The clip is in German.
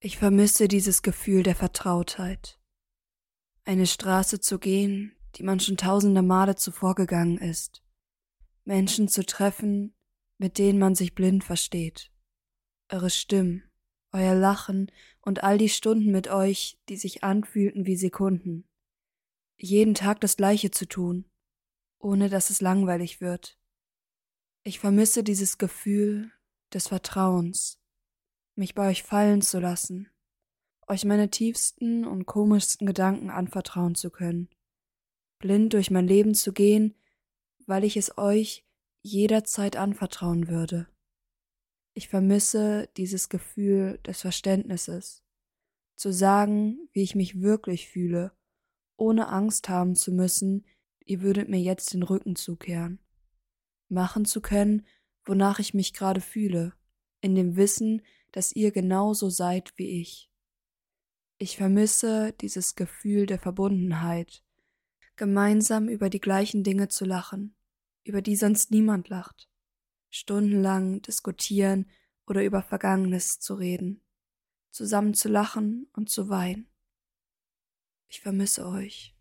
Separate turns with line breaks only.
Ich vermisse dieses Gefühl der Vertrautheit. Eine Straße zu gehen, die man schon tausende Male zuvor gegangen ist. Menschen zu treffen, mit denen man sich blind versteht. Eure Stimmen, euer Lachen und all die Stunden mit euch, die sich anfühlten wie Sekunden. Jeden Tag das Gleiche zu tun, ohne dass es langweilig wird. Ich vermisse dieses Gefühl des Vertrauens, mich bei euch fallen zu lassen, euch meine tiefsten und komischsten Gedanken anvertrauen zu können, blind durch mein Leben zu gehen, weil ich es euch jederzeit anvertrauen würde. Ich vermisse dieses Gefühl des Verständnisses, zu sagen, wie ich mich wirklich fühle, ohne Angst haben zu müssen, ihr würdet mir jetzt den Rücken zukehren. Machen zu können, wonach ich mich gerade fühle, in dem Wissen, dass ihr genauso seid wie ich. Ich vermisse dieses Gefühl der Verbundenheit, gemeinsam über die gleichen Dinge zu lachen, über die sonst niemand lacht, stundenlang diskutieren oder über Vergangenes zu reden, zusammen zu lachen und zu weinen. Ich vermisse euch.